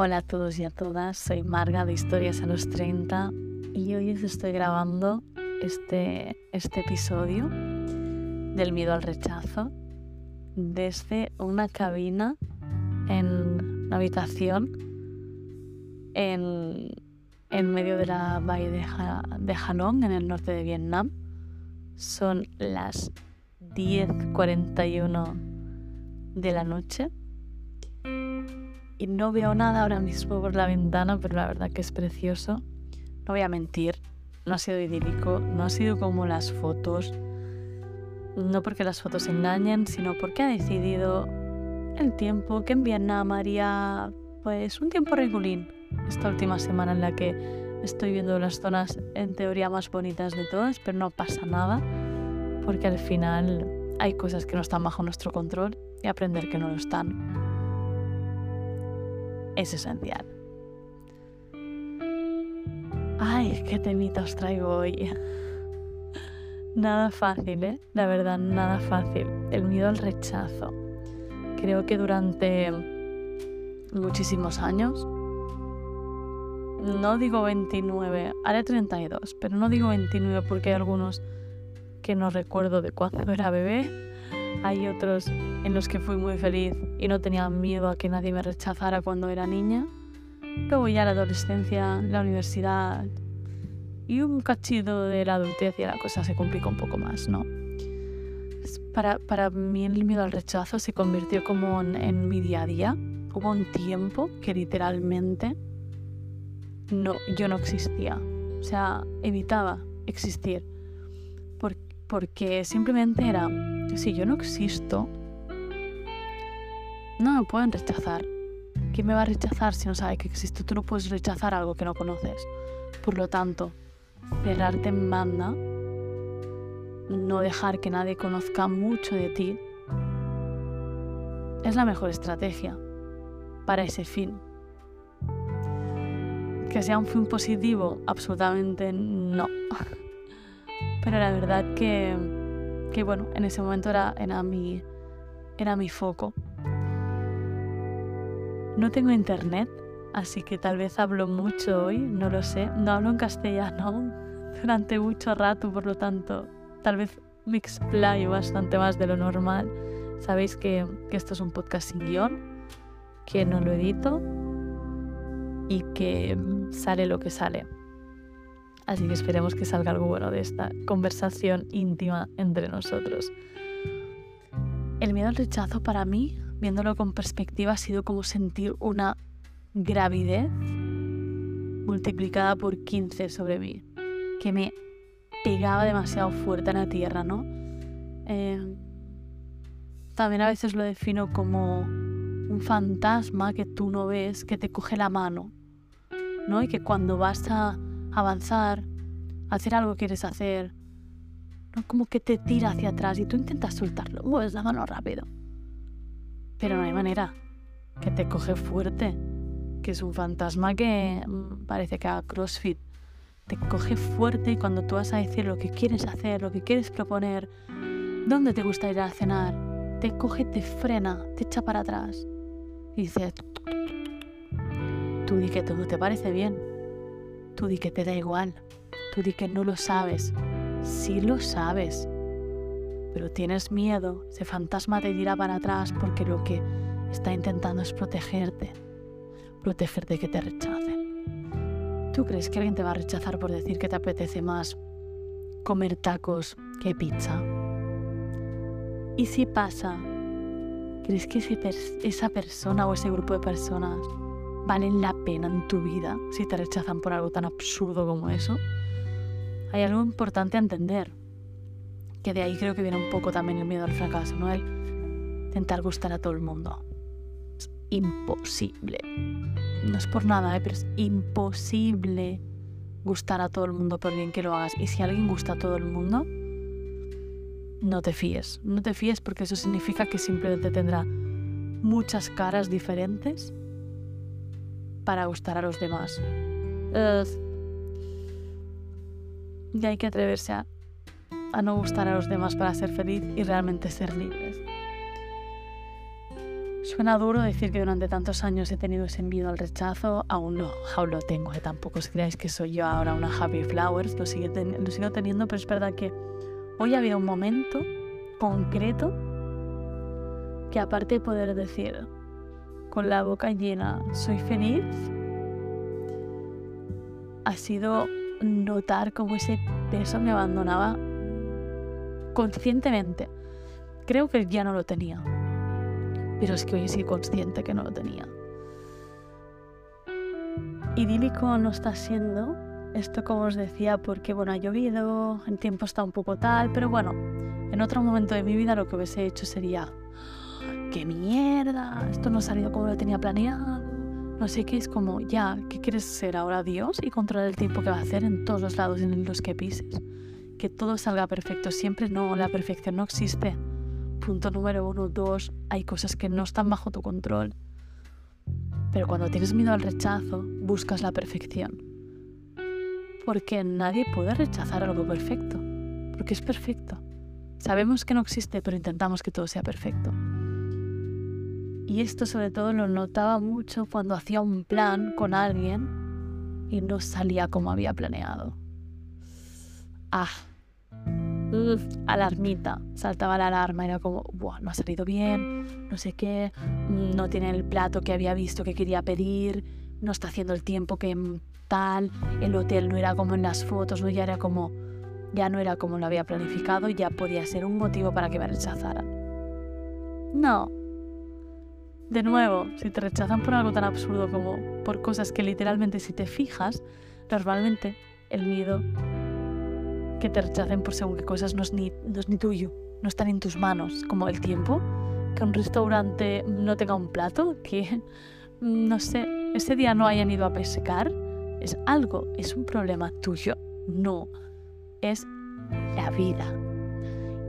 Hola a todos y a todas, soy Marga de Historias a los 30 y hoy os estoy grabando este, este episodio del miedo al rechazo desde una cabina en una habitación en, en medio de la bahía de, ha, en el norte de Vietnam. Son las 10.41 de la noche y no veo nada ahora mismo por la ventana, pero la verdad que es precioso. No voy a mentir, no ha sido idílico, no ha sido como las fotos. No porque las fotos engañen, sino porque ha decidido el tiempo que en Vietnam haría pues un tiempo regulín. Esta última semana en la que estoy viendo las zonas en teoría más bonitas de todas, pero no pasa nada, porque al final hay cosas que no están bajo nuestro control y aprender que no lo están es esencial. Ay, qué temitas os traigo hoy. Nada fácil, ¿eh? La verdad, nada fácil. El miedo al rechazo. Creo que durante muchísimos años, no digo 29, haré 32, pero no digo 29 porque hay algunos que no recuerdo de cuando era bebé hay otros en los que fui muy feliz y no tenía miedo a que nadie me rechazara cuando era niña. Luego ya la adolescencia, la universidad y un cachito de la adultez y la cosa se complicó un poco más, ¿no? Para, para mí el miedo al rechazo se convirtió como en, en mi día a día. Hubo un tiempo que literalmente no, yo no existía. O sea, evitaba existir. porque simplemente era si yo no existo, no me pueden rechazar. ¿Quién me va a rechazar si no sabe que existo? Tú no puedes rechazar algo que no conoces. Por lo tanto, cerrarte en banda, no dejar que nadie conozca mucho de ti, es la mejor estrategia para ese fin. Que sea un fin positivo, absolutamente no. Pero la verdad que que bueno, en ese momento era, era, mi, era mi foco. No tengo internet, así que tal vez hablo mucho hoy, no lo sé. No hablo en castellano durante mucho rato, por lo tanto, tal vez me explayo bastante más de lo normal. Sabéis que, esto es un podcast sin guion, que no lo edito y que sale lo que sale. Así que esperemos que salga algo bueno de esta conversación íntima entre nosotros. El miedo al rechazo para mí, viéndolo con perspectiva, ha sido como sentir una gravidez multiplicada por 15 sobre mí, que me pegaba demasiado fuerte en la tierra, ¿no? Eh, también a veces lo defino como un fantasma que tú no ves, que te coge la mano, ¿no? Y que cuando vas a avanzar, hacer algo que quieres hacer, ¿no? como que te tira hacia atrás y tú intentas soltarlo, mueves la mano rápido. Pero no hay manera, que te coge fuerte, que es un fantasma que mm, parece que haga CrossFit. Te coge fuerte y cuando tú vas a decir lo que quieres hacer, lo que quieres proponer, dónde te gusta ir a cenar, te coge, te frena, te echa para atrás y dice, tú di que todo te parece bien, Tú di que te da igual. Tú di que no lo sabes. Sí lo sabes. Pero tienes miedo. Ese fantasma te dirá para atrás porque lo que está intentando es protegerte. Protegerte de que te rechacen. ¿Tú crees que alguien te va a rechazar por decir que te apetece más comer tacos que pizza? ¿Y si pasa? ¿Crees que esa persona o ese grupo de personas valen la pena en tu vida si te rechazan por algo tan absurdo como eso, hay algo importante a entender. Que de ahí creo que viene un poco también el miedo al fracaso, ¿no? El intentar gustar a todo el mundo. Es imposible. No es por nada, ¿eh? pero es imposible gustar a todo el mundo por bien que lo hagas. Y si alguien gusta a todo el mundo, no te fíes. No te fíes porque eso significa que simplemente tendrá muchas caras diferentes para gustar a los demás. y hay que atreverse a, a no gustar a los demás para ser feliz y realmente ser libres. Suena duro decir que durante tantos años he tenido ese miedo al rechazo, aún no, aún lo tengo, ¿eh? tampoco os creáis que soy yo ahora una happy flowers, lo, sigo teniendo, pero es verdad que hoy ha habido un momento concreto que aparte de poder decir con la boca llena soy feliz, ha sido notar cómo ese peso me abandonaba conscientemente. Creo que ya no lo tenía pero es que hoy sí consciente que no lo tenía. Idílico no está siendo esto como os decía porque bueno ha llovido, el tiempo está un poco tal, pero bueno, en otro momento de mi vida lo que hubiese hecho sería qué mierda, esto no ha salido como lo tenía planeado. No sé qué es como, ya, ¿qué quieres ser ahora Dios y controlar el tiempo que va a hacer en todos los lados en los que pises? Que todo salga perfecto, siempre no, la perfección no existe punto número uno. Dos, hay cosas que no están bajo tu control. Pero cuando tienes miedo al rechazo, buscas la perfección. Porque nadie puede rechazar algo perfecto. Porque es perfecto. Sabemos que no existe, pero intentamos que todo sea perfecto. Y esto sobre todo lo notaba mucho cuando hacía un plan con alguien y no salía como había planeado. Ah, alarmita, saltaba la alarma, era como, Buah, no ha salido bien, no sé qué, no tiene el plato que había visto que quería pedir, no está haciendo el tiempo que tal, el hotel no era como en las fotos, no ya era como, ya no era como lo había planificado y ya podía ser un motivo para que me rechazaran. No. De nuevo, si te rechazan por algo tan absurdo como por cosas que literalmente si te fijas, normalmente el miedo que te rechacen por según qué cosas no es, ni, no es ni tuyo, no están en tus manos, como el tiempo, que un restaurante no tenga un plato, que, no sé, ese día no hayan ido a pescar, es algo, es un problema tuyo, no, es la vida.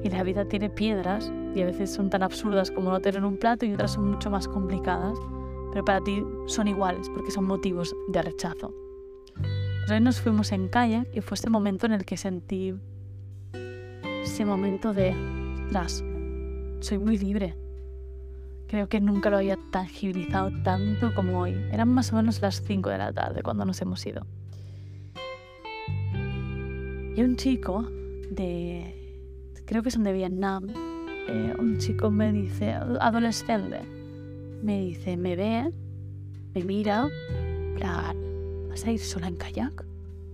Y la vida tiene piedras y a veces son tan absurdas como no tener un plato y otras son mucho más complicadas, pero para ti son iguales porque son motivos de rechazo. Entonces nos fuimos en kayak y fue ese momento en el que sentí ese momento de, tras, soy muy libre. Creo que nunca lo había tangibilizado tanto como hoy. Eran más o menos las 5 de la tarde cuando nos hemos ido. Y un chico de, creo que son de Vietnam, eh, un chico me dice, adolescente, me dice, me ve, me mira, ¿Vas a ir sola en kayak?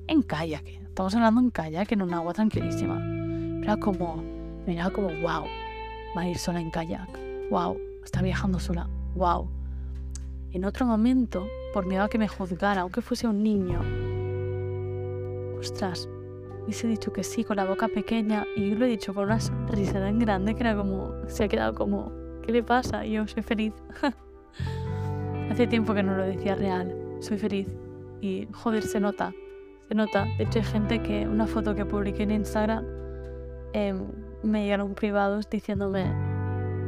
En kayak. Estamos hablando en kayak, en un agua tranquilísima. Era como, miraba como, wow, va a ir sola en kayak. Wow, está viajando sola. Wow. En otro momento, por miedo a que me juzgara, aunque fuese un niño, ostras, hubiese dicho que sí con la boca pequeña y yo lo he dicho con una sonrisa tan grande que era como, se ha quedado como, ¿qué le pasa? Y yo soy feliz. Hace tiempo que no lo decía real, soy feliz y joder, se nota, se nota. De hecho hay gente que una foto que publiqué en Instagram em, me llegaron privados diciéndome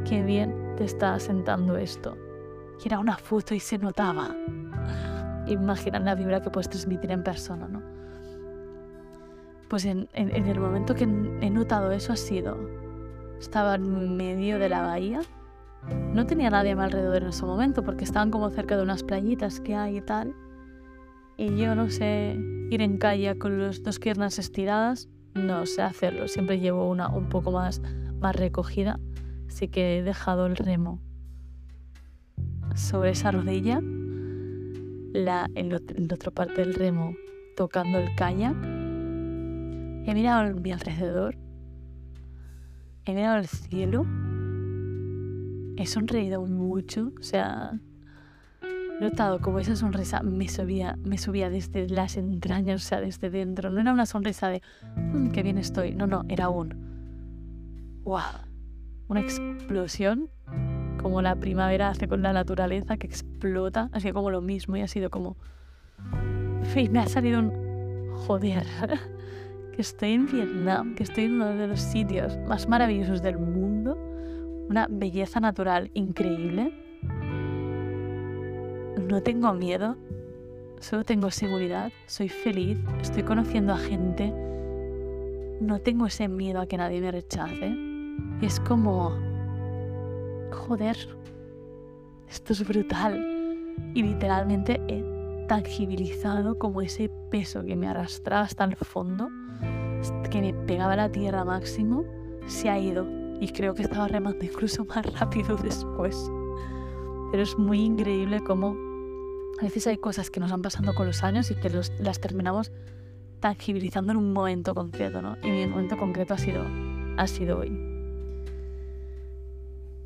qué bien te está sentando esto. Y era una foto y se notaba. Imagina la vibra que puedes transmitir en persona, ¿no? Pues en, en, en el momento que he notado eso ha sido, estaba en medio de la bahía, no tenía nadie a mi alrededor en ese momento porque estaban como cerca de unas playitas que hay y tal. Y yo no sé ir en calle con las dos piernas estiradas, no sé hacerlo, siempre llevo una un poco más, más recogida, así que he dejado el remo sobre esa rodilla, la, en, la otra parte del remo tocando el kayak, he mirado a mi alrededor, he mirado al cielo, he sonreído mucho, o sea, He notado como esa sonrisa me subía, me subía desde las entrañas, o sea, desde dentro. No era una sonrisa de, mmm, qué bien estoy. No, no, era un, wow, una explosión, como la primavera hace con la naturaleza, que explota, así como lo mismo, y ha sido como, me ha salido un, joder, que estoy en Vietnam, que estoy en uno de los sitios más maravillosos del mundo, una belleza natural increíble no tengo miedo, solo tengo seguridad, soy feliz, estoy conociendo a gente, no tengo ese miedo a que nadie me rechace. Y es como, joder, esto es brutal. Y literalmente he tangibilizado como ese peso que me arrastraba hasta el fondo, que me pegaba a la tierra máximo, se ha ido. Y creo que estaba remando incluso más rápido después. Pero es muy increíble cómo a veces hay cosas que nos han pasado con los años y que las terminamos tangibilizando en un momento concreto, ¿no? Y mi momento concreto ha sido, ha sido hoy.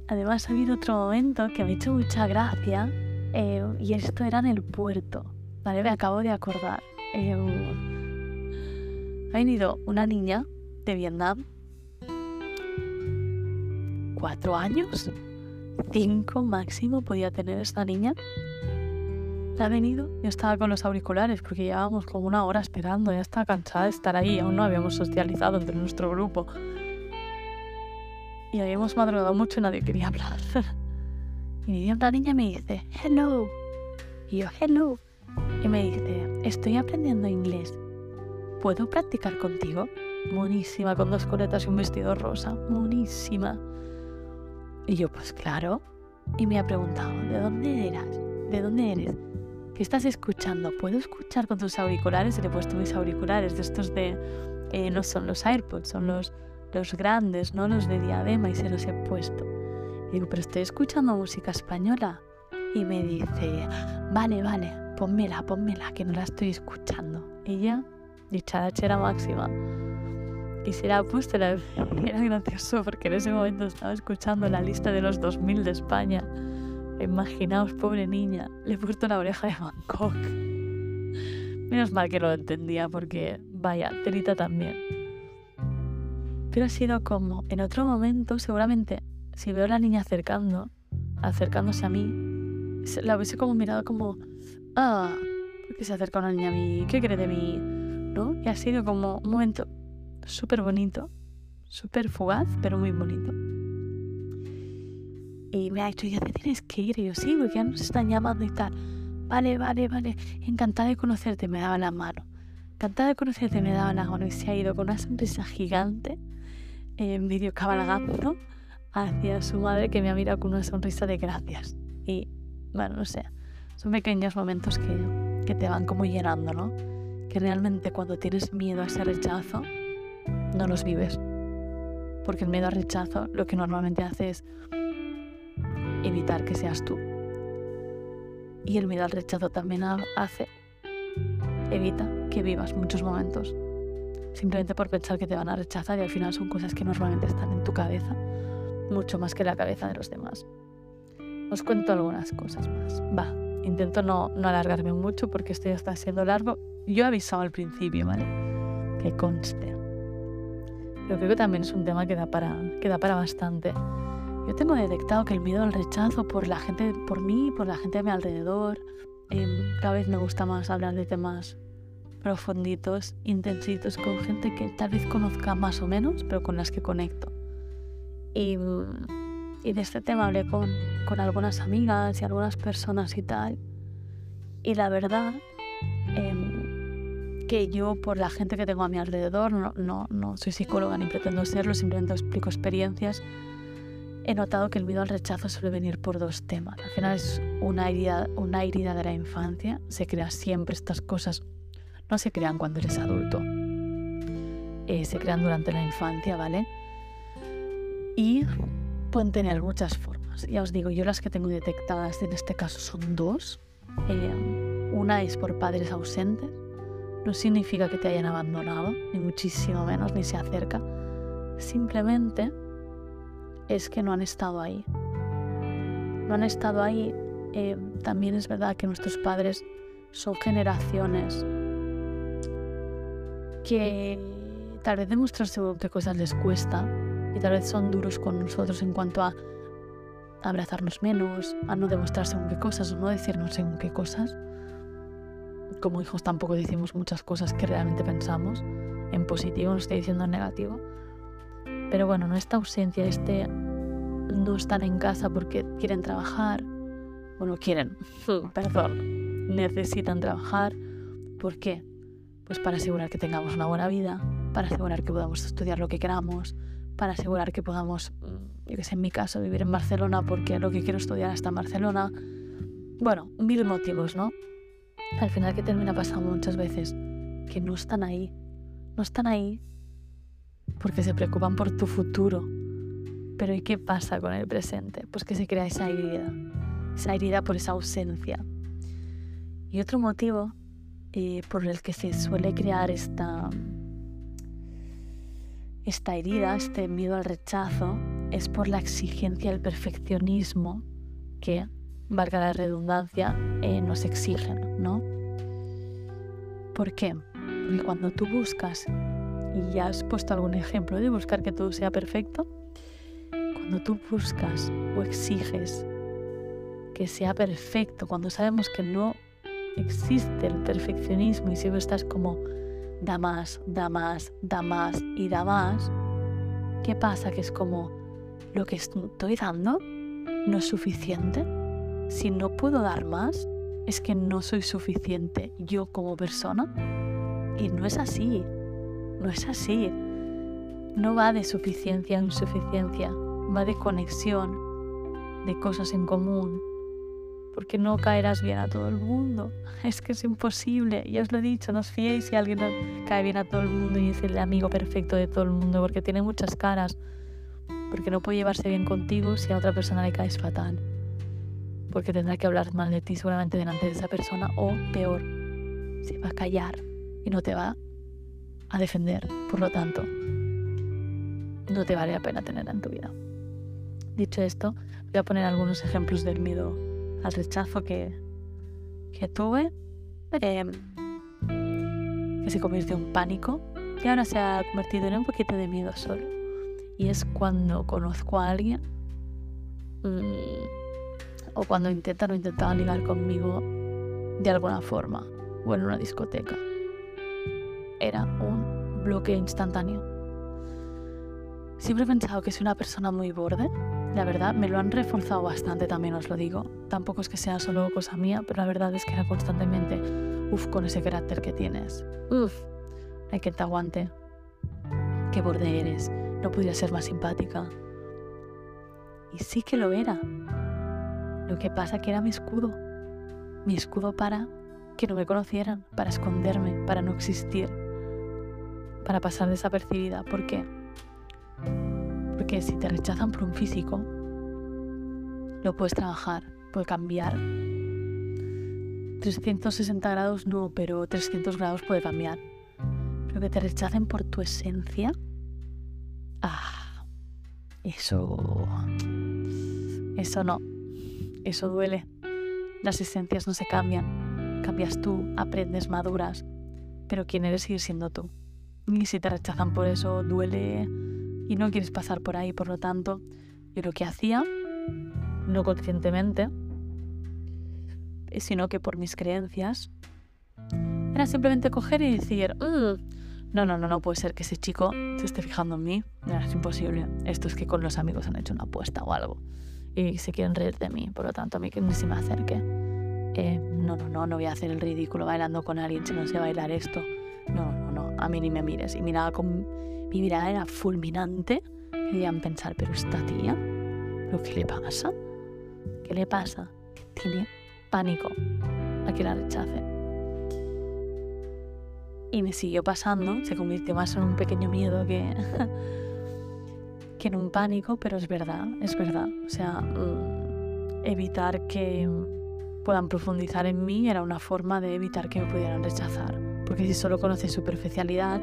Además ha habido otro momento que me ha hecho mucha gracia eh, y esto era en el puerto, ¿vale? Me acabo de acordar. Eh, ha venido una niña de Vietnam, cuatro años, cinco máximo podía tener esta niña. Ha venido, yo estaba con los auriculares porque llevábamos como una hora esperando, ya estaba cansada de estar ahí, aún no habíamos socializado entre nuestro grupo y habíamos madrugado mucho y nadie quería hablar. y una niña me dice, hello. Y yo, hello. Y me dice, estoy aprendiendo inglés. ¿Puedo practicar contigo? Monísima, con dos coletas y un vestido rosa. Monísima. Y yo, pues claro. Y me ha preguntado, ¿de dónde eras? ¿De dónde eres? ¿Qué estás escuchando? ¿Puedo escuchar con tus auriculares? Y le he puesto mis auriculares de estos de... Eh, no son los AirPods, son los los grandes, no los de diadema, y se los he puesto. Digo, pero estoy escuchando música española. Y me dice, vale, vale, pónmela, pónmela, que no la estoy escuchando. Ella, dicharachera máxima. Y se la puesto, era, era gracioso porque en ese momento estaba escuchando la lista de los 2000 de España. Imaginaos, pobre niña, le he puesto la oreja de Bangkok. Menos mal que lo entendía porque, vaya, Terita también. Pero ha sido como, en otro momento, seguramente, si veo a la niña acercando, acercándose a mí, la hubiese como mirado como, ah, ¿por qué se acerca una niña a mí? ¿Qué cree de mí? ¿No? Y ha sido como un momento súper bonito, súper fugaz, pero muy bonito. Y me ha dicho, ya te tienes que ir. Y yo, sí, porque ya nos están llamando y tal. Vale, vale, vale. Encantada de conocerte, me daba la mano. Encantada de conocerte, me daba la mano. Y se ha ido con una sonrisa gigante en vídeo cabalgando hacia su madre que me ha mirado con una sonrisa de gracias. Y bueno, no sé, son pequeños momentos que, que te van como llenando, ¿no? Que realmente cuando tienes miedo a ese rechazo, no los vives. Porque el miedo al rechazo lo que normalmente hace es evitar que seas tú. Y el miedo al rechazo también hace, evita que vivas muchos momentos simplemente por pensar que te van a rechazar y al final son cosas que normalmente están en tu cabeza, mucho más que la cabeza de los demás. Os cuento algunas cosas más. Va, intento no, no alargarme mucho porque esto ya está siendo largo. Yo he avisado al principio, ¿vale? Que conste. Pero creo que también es un tema que da para, que da para bastante. Yo tengo detectado que el miedo al rechazo por la gente, por mí, por la gente a mi alrededor, eh, cada vez me gusta más hablar de temas profunditos, intensitos, con gente que tal vez conozca más o menos, pero con las que conecto. Y, y de este tema hablé con, con, algunas amigas y algunas personas y tal. Y la verdad, eh, que yo, por la gente que tengo a mi alrededor, no, no, no soy psicóloga ni pretendo serlo, simplemente explico experiencias, he notado que el miedo al rechazo suele venir por dos temas. Al final es una herida, una herida de la infancia, se crea siempre estas cosas no se crean cuando eres adulto. Eh, se crean durante la infancia, ¿vale? Y pueden tener muchas formas. Ya os digo, yo las que tengo detectadas en este caso son dos. Eh, una es por padres ausentes. No significa que te hayan abandonado, ni muchísimo menos, ni se acerca. Simplemente es que no han estado ahí. No han estado ahí. Eh, también es verdad que nuestros padres son generaciones que tal vez demostrarse qué cosas les cuesta y tal vez son duros con nosotros en cuanto a abrazarnos menos, a no demostrarse según qué cosas o no decirnos según qué cosas. Como hijos tampoco decimos muchas cosas que realmente pensamos en positivo, no estoy diciendo en negativo. Pero bueno, no esta ausencia, este no están en casa porque quieren trabajar, bueno, quieren, perdón, necesitan trabajar. ¿Por qué? pues para asegurar que tengamos una buena vida, para asegurar que podamos estudiar lo que queramos, para asegurar que podamos, mm, yo que sé, en mi caso, vivir en Barcelona porque lo que quiero estudiar está en Barcelona. Bueno, mil motivos, ¿no? Al final que termina pasando muchas veces que no están ahí, no están ahí porque se preocupan por tu futuro. Pero ¿y qué pasa con el presente? Pues que se crea esa herida, esa herida por esa ausencia. Y otro motivo eh, por el que se suele crear esta, esta herida, este miedo al rechazo, es por la exigencia del perfeccionismo que, valga la redundancia, eh, nos exigen, ¿no? ¿Por qué? Porque cuando tú buscas, y ya has puesto algún ejemplo de buscar que todo sea perfecto, cuando tú buscas o exiges que sea perfecto, cuando sabemos que no existe el perfeccionismo y siempre estás como da más, da más, da más y da más, ¿qué pasa? Que es como lo que estoy dando no es suficiente. Si no puedo dar más, es que no soy suficiente yo como persona. Y no es así, no es así. No va de suficiencia en suficiencia, va de conexión, de cosas en común, porque no caerás bien a todo el mundo. Es que es imposible, ya os lo he dicho, no os fiéis si alguien cae bien a todo el mundo y es el amigo perfecto de todo el mundo, porque tiene muchas caras, porque no puede llevarse bien contigo si a otra persona le caes fatal, porque tendrá que hablar mal de ti seguramente delante de esa persona, o peor, se va a callar y no te va a defender, por lo tanto, no te vale la pena tener en tu vida. Dicho esto, voy a poner algunos ejemplos del miedo al rechazo que, que tuve, em, que se convirtió en pánico y ahora se ha convertido en un poquito de miedo solo. Y es cuando conozco a alguien mm, o cuando intentan o intentaban ligar conmigo de alguna forma o en una discoteca. Era un bloqueo instantáneo. Siempre he pensado que soy una persona muy borde la verdad, me lo han reforzado bastante también, os lo digo. Tampoco es que sea solo cosa mía, pero la verdad es que era constantemente, uff, con ese carácter que tienes. Uff, hay que te aguante. Qué borde eres. No podría ser más simpática. Y sí que lo era. Lo que pasa que era mi escudo. Mi escudo para que no me conocieran, para esconderme, para no existir, para pasar desapercibida. ¿Por qué? Porque si te rechazan por un físico, lo puedes trabajar, puede cambiar. 360 grados no, pero 300 grados puede cambiar. Pero que te rechacen por tu esencia, ah, eso, eso no, eso duele. Las esencias no se cambian, cambias tú, aprendes, maduras, pero quién eres sigue siendo tú. Y si te rechazan por eso, duele, y no quieres pasar por ahí. Por lo tanto, yo lo que hacía, no conscientemente, sino que por mis creencias, era simplemente coger y decir, mm, no, no, no, no puede ser que ese chico se esté fijando en mí. es imposible. Esto es que con los amigos han hecho una apuesta o algo y se quieren reír de mí. Por lo tanto, a mí que ni se me acerque. Eh, no, no, no, no voy a hacer el ridículo bailando con alguien si no sé bailar esto. No, no, no, a mí ni me mires. Y miraba con mi mirada era fulminante. Querían pensar, pero esta tía, ¿pero qué le pasa? ¿Qué le pasa? Tiene pánico a que la rechace. Y me siguió pasando, se convirtió más en un pequeño miedo que, que en un pánico, pero es verdad, es verdad. O sea, mm, evitar que puedan profundizar en mí era una forma de evitar que me pudieran rechazar. Porque si solo conoces superficialidad,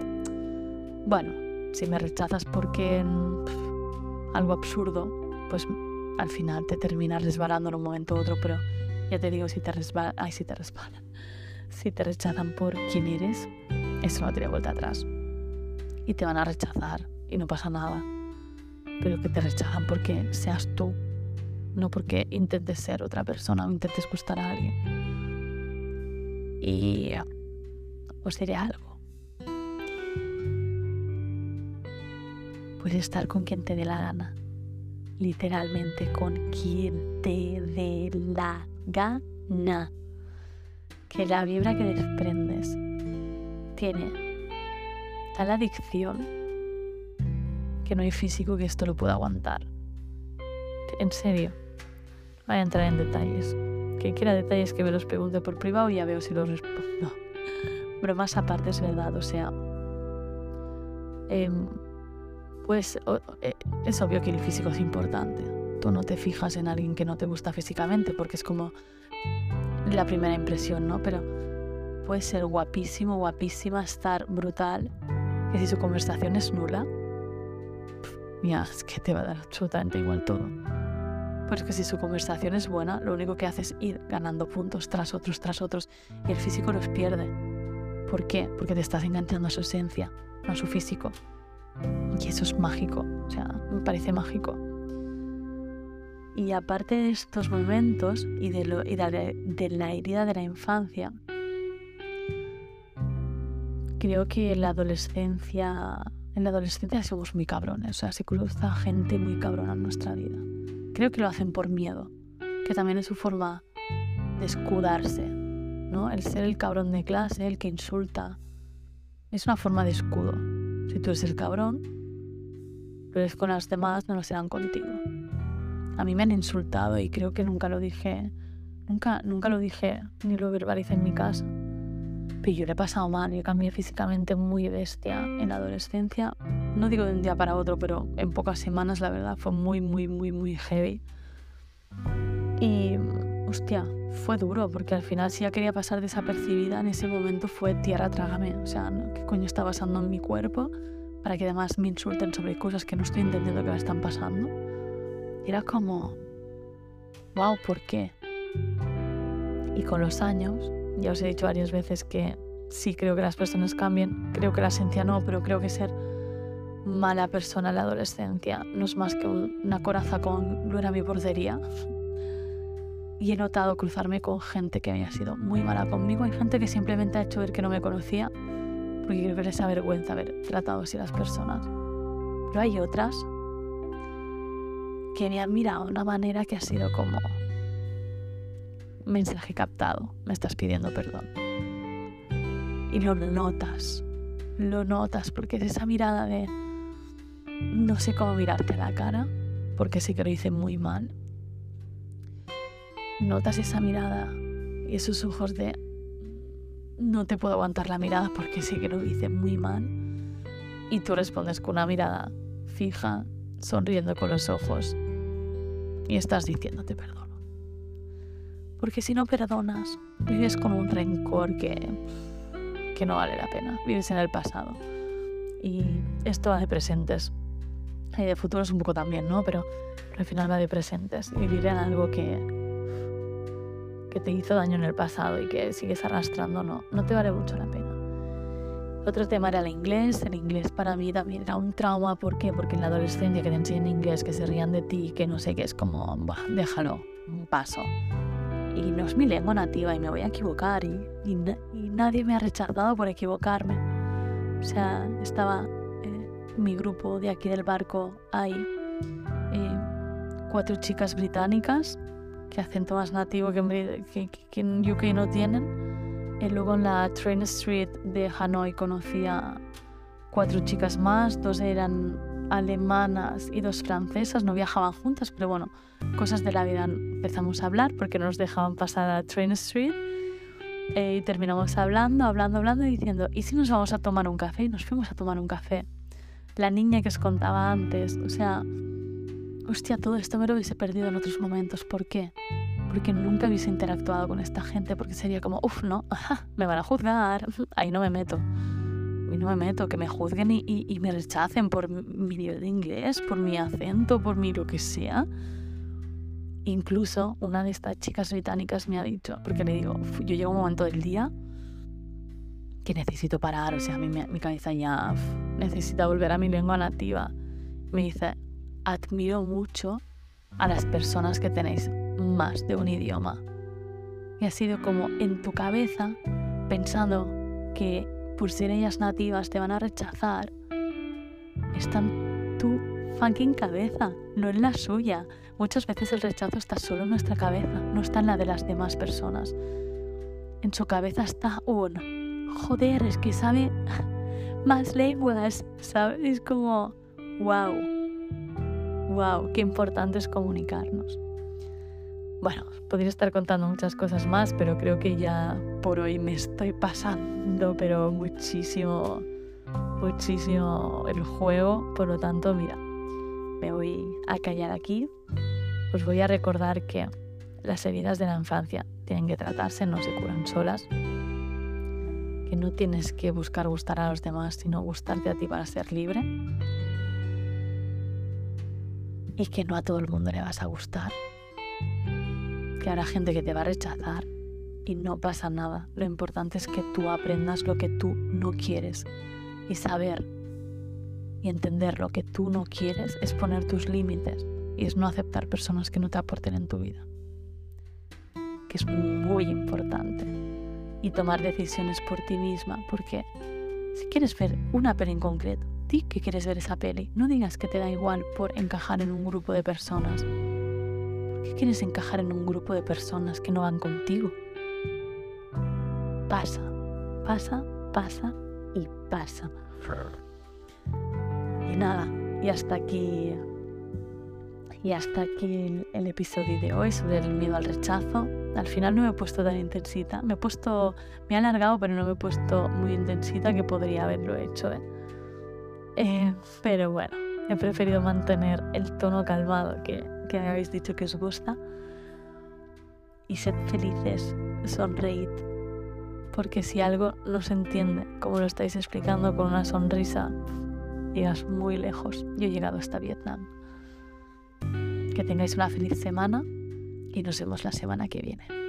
bueno, si me rechazas porque algo absurdo, pues al final te terminas resbalando en un momento u otro, pero ya te digo, si te resbalan, ay, si te resbalan, si te rechazan por quién eres, eso no tiene vuelta atrás. Y te van a rechazar y no pasa nada. Pero que te rechazan porque seas tú, no porque intentes ser otra persona o intentes gustar a alguien. Y os diré algo Puedes estar con quien te dé la gana. Literalmente con quien te dé la gana. Que la vibra que desprendes tiene tal adicción que no hay físico que esto lo pueda aguantar. En serio. Voy a entrar en detalles. Quien quiera detalles que me los pregunte por privado y ya veo si los respondo. Pero más aparte es verdad, o sea... Em, pues eh, es obvio que el físico es importante. Tú no te fijas en alguien que no te gusta físicamente porque es como la primera impresión, ¿no? Pero puede ser guapísimo, guapísima, estar brutal, que si su conversación es nula, mira, es que te va a dar absolutamente igual todo. Pues que si su conversación es buena, lo único que hace es ir ganando puntos tras otros, tras otros, y el físico los pierde. ¿Por qué? Porque te estás enganchando a su esencia, no a su físico. Y eso es mágico, o sea, me parece mágico. Y aparte de estos momentos y de, lo, y de la herida de la infancia, creo que en la adolescencia, en la adolescencia somos muy cabrones, o sea, se cruza gente muy cabrona en nuestra vida. Creo que lo hacen por miedo, que también es su forma de escudarse, ¿no? El ser el cabrón de clase, el que insulta, es una forma de escudo. Si tú eres el cabrón, pero es con las demás, no lo serán contigo. A mí me han insultado y creo que nunca lo dije, nunca, nunca lo dije ni lo verbalicé en mi casa. Pero yo le he pasado mal, yo cambié físicamente muy bestia en la adolescencia no digo de un día para otro, pero en pocas semanas la verdad fue muy, muy, muy, muy heavy. Y, hostia, fue duro, porque al final si ya quería pasar desapercibida, en ese momento fue tierra trágame. O sea, ¿qué coño está pasando en mi cuerpo para que además me insulten sobre cosas que no estoy entendiendo que me están pasando? era como, wow, ¿por qué? Y con los años, ya os he dicho varias veces que sí creo que las personas cambien, creo que la esencia no, pero creo que ser mala persona en la adolescencia. No es más que una coraza con no era mi portería. Y he notado cruzarme con gente que había sido muy mala conmigo. Hay gente que simplemente ha hecho ver que no me conocía, porque que les da vergüenza haber tratado así a las personas. Pero hay otras que me han mirado de una manera que ha sido como mensaje captado, me estás pidiendo perdón. Y lo notas, lo notas, porque es esa mirada de no sé cómo mirarte la cara, porque sí que lo hice muy mal. Notas esa mirada y esos ojos de no te puedo aguantar la mirada porque sí que lo hice muy mal. Y tú respondes con una mirada fija, sonriendo con los ojos. Y estás diciéndote perdono. Porque si no perdonas, vives con un rencor que, que no vale la pena. Vives en el pasado. Y esto va de presentes y de futuro es un poco también, ¿no? Pero, al final va de presentes vivir en algo que, que te hizo daño en el pasado y que sigues arrastrando, no, no te vale mucho la pena. Otro tema era el inglés. El inglés para mí también era un trauma. ¿Por qué? Porque en la adolescencia que te enseñan inglés, que se rían de ti, que no sé qué, es como, déjalo, un paso. Y no es mi lengua nativa y me voy a equivocar y, y nadie me ha rechazado por equivocarme. O sea, estaba mi grupo de aquí del barco hay eh, cuatro chicas británicas que acento más nativo que, que, en UK no tienen. Y luego en la Train Street de Hanoi conocí a cuatro chicas más, dos eran alemanas y dos francesas, no viajaban juntas, pero bueno, cosas de la vida empezamos a hablar porque no nos dejaban pasar a Train Street. Eh, y terminamos hablando, hablando, hablando y diciendo, ¿y si nos vamos a tomar un café? Y nos fuimos a tomar un café la niña que os contaba antes. O sea, hostia, todo esto me lo hubiese perdido en otros momentos. ¿Por qué? Porque nunca hubiese interactuado con esta gente, porque sería como, uff, no, me van a juzgar, ahí no me meto. Y no me meto, que me juzguen y, y, me rechacen por mi nivel de inglés, por mi acento, por mi lo que sea. Incluso una de estas chicas británicas me ha dicho, porque le digo, yo llego un momento del día que necesito parar, o sea, mi, mi cabeza ya necesita volver a mi lengua nativa. Me dice, admiro mucho a las personas que tenéis más de un idioma. Y ha sido como en tu cabeza, pensando que por ser ellas nativas te van a rechazar, está en tu fucking cabeza, no en la suya. Muchas veces el rechazo está solo en nuestra cabeza, no está en la de las demás personas. En su cabeza está un joder, es que sabe más lenguas, ¿sabes? Es como, wow, wow, qué importante es comunicarnos. Bueno, podría estar contando muchas cosas más, pero creo que ya por hoy me estoy pasando, pero muchísimo, muchísimo el juego. Por lo tanto, mira, me voy a callar aquí. Os voy a recordar que las heridas de la infancia tienen que tratarse, no se curan solas. Que no tienes que buscar gustar a los demás, sino gustarte a ti para ser libre. Y que no a todo el mundo le vas a gustar que habrá gente que te va a rechazar y no pasa nada. Lo importante es que tú aprendas lo que tú no quieres y saber y entender lo que tú no quieres es poner tus límites y es no aceptar personas que no te aporten en tu vida. Que es muy importante. Y tomar decisiones por ti misma, porque si quieres ver una peli en concreto, di que quieres ver esa peli. No digas que te da igual por encajar en un grupo de personas qué quieres encajar en un grupo de personas que no van contigo? Pasa, pasa, pasa y pasa. Y nada, y hasta aquí. Y hasta aquí el, episodio de hoy sobre el miedo al rechazo. Al final no me he puesto tan intensita. Me he puesto. Me he alargado, pero no me he puesto muy intensita que podría haberlo hecho. ¿eh? Eh, pero bueno, he preferido mantener el tono calmado que que habéis dicho que os gusta. Y sed felices, sonreíd, porque si algo no se entiende, como lo estáis explicando con una sonrisa, llegas muy lejos. Yo he llegado hasta Vietnam. Que tengáis una feliz semana y nos vemos la semana que viene.